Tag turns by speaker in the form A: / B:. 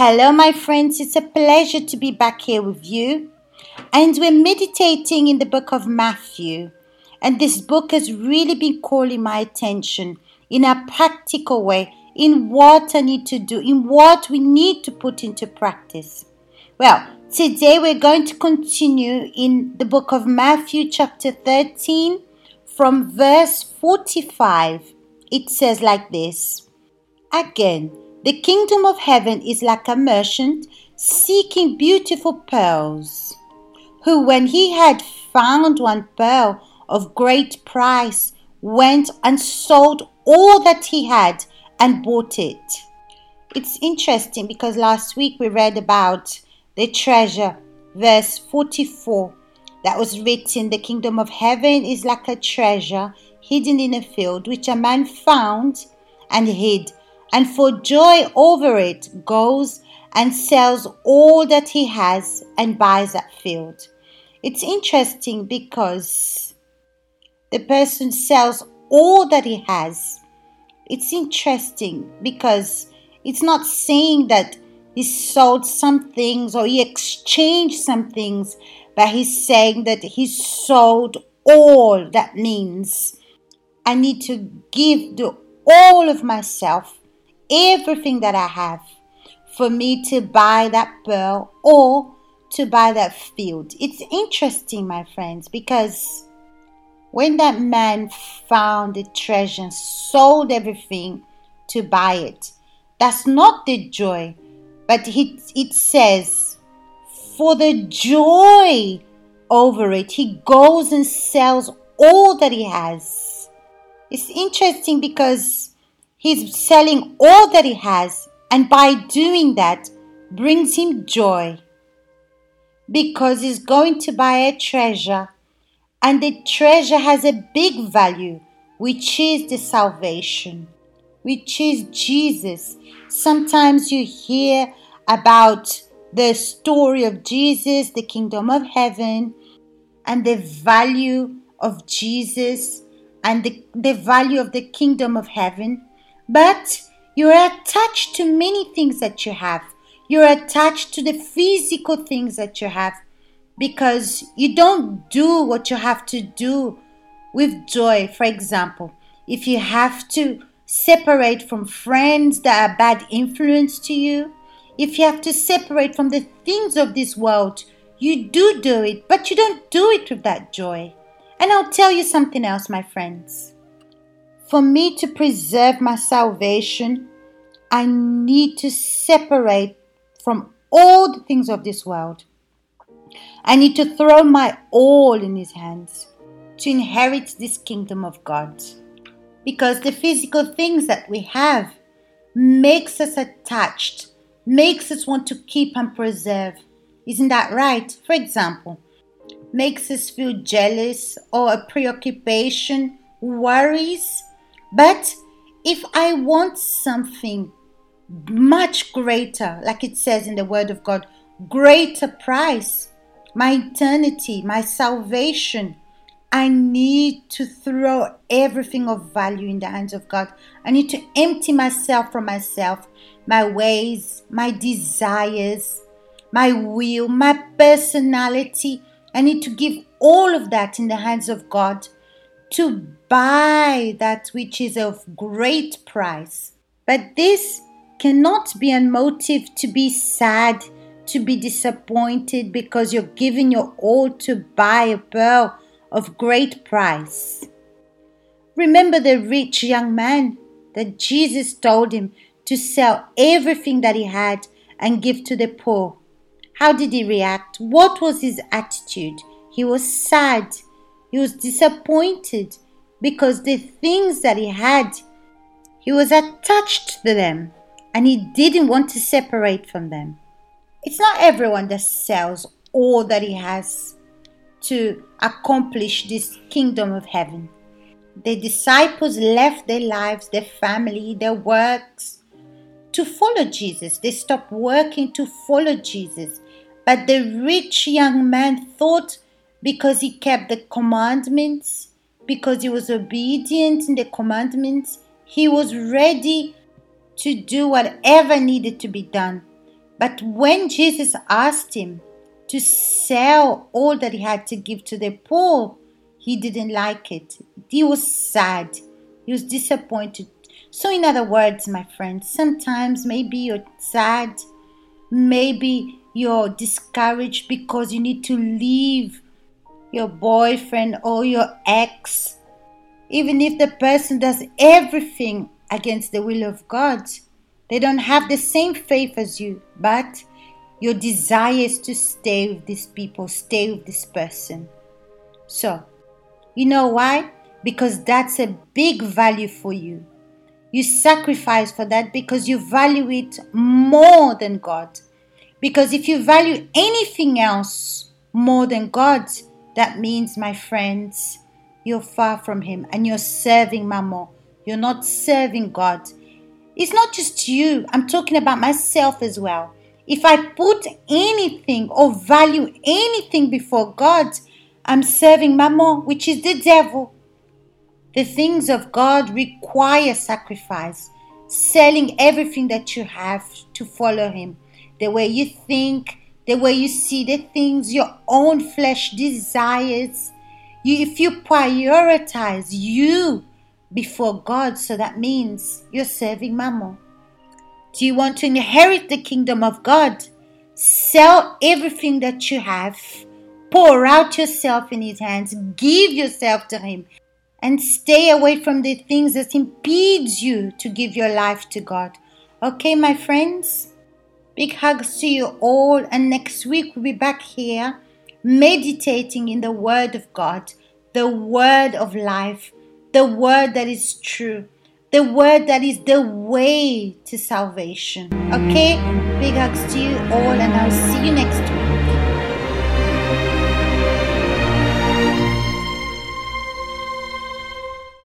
A: Hello, my friends. It's a pleasure to be back here with you. And we're meditating in the book of Matthew. And this book has really been calling my attention in a practical way in what I need to do, in what we need to put into practice. Well, today we're going to continue in the book of Matthew, chapter 13, from verse 45. It says like this Again, the kingdom of heaven is like a merchant seeking beautiful pearls, who, when he had found one pearl of great price, went and sold all that he had and bought it. It's interesting because last week we read about the treasure, verse 44, that was written The kingdom of heaven is like a treasure hidden in a field, which a man found and hid, and for joy over it goes and sells all that he has and buys that field. It's interesting because the person sells all that he has. It's interesting because it's not saying that he sold some things or he exchanged some things, but he's saying that he sold all. That means I need to give the all of myself, everything that I have, for me to buy that pearl or to buy that field. It's interesting, my friends, because when that man found the treasure and sold everything to buy it, that's not the joy, but it, it says, for the joy over it, he goes and sells all that he has. It's interesting because he's selling all that he has, and by doing that, brings him joy because he's going to buy a treasure and the treasure has a big value, which is the salvation, which is Jesus. Sometimes you hear about the story of Jesus, the kingdom of heaven, and the value of Jesus and the, the value of the kingdom of heaven. But you're attached to many things that you have. You're attached to the physical things that you have because you don't do what you have to do with joy. For example, if you have to separate from friends that are bad influence to you, if you have to separate from the things of this world, you do do it, but you don't do it with that joy. And I'll tell you something else, my friends. For me to preserve my salvation, I need to separate from all the things of this world. I need to throw my all in His hands to inherit this kingdom of God. Because the physical things that we have makes us attached, makes us want to keep and preserve. Isn't that right? For example, makes us feel jealous or a preoccupation, worries. But if I want something much greater, like it says in the Word of God, greater price, my eternity, my salvation. I need to throw everything of value in the hands of God. I need to empty myself from myself, my ways, my desires, my will, my personality. I need to give all of that in the hands of God to buy that which is of great price. But this cannot be a motive to be sad to be disappointed because you're giving your all to buy a pearl of great price. Remember the rich young man that Jesus told him to sell everything that he had and give to the poor. How did he react? What was his attitude? He was sad. He was disappointed because the things that he had, he was attached to them and he didn't want to separate from them. It's not everyone that sells all that he has to accomplish this kingdom of heaven. The disciples left their lives, their family, their works to follow Jesus. They stopped working to follow Jesus. But the rich young man thought because he kept the commandments, because he was obedient in the commandments, he was ready to do whatever needed to be done But when Jesus asked him to sell all that he had to give to the poor, he didn't like it. He was sad. He was disappointed. So, in other words, my friends, sometimes maybe you're sad, maybe you're discouraged because you need to leave your boyfriend or your ex, even if the person does everything against the will of God. They don't have the same faith as you, but your desire is to stay with these people, stay with this person. So, you know why? Because that's a big value for you. You sacrifice for that because you value it more than God. Because if you value anything else more than God, that means, my friends, you're far from Him and you're serving Mammon. You're not serving God. It's not just you, I'm talking about myself as well. If I put anything or value anything before God, I'm serving Mammon, which is the devil. The things of God require sacrifice, selling everything that you have to follow Him. The way you think, the way you see the things, your own flesh desires. You, if you prioritize you before God, so that means you're serving Mammon. Do you want to inherit the kingdom of God? Sell everything that you have, pour out yourself in His hands, give yourself to Him, and stay away from the things that impedes you to give your life to God. Okay, my friends? Big hugs to you all, and next week we'll be back here meditating in the Word of God, the Word of life, the Word that is true, the Word that is the way to salvation. Okay? Big hugs to you all, and I'll see you next week.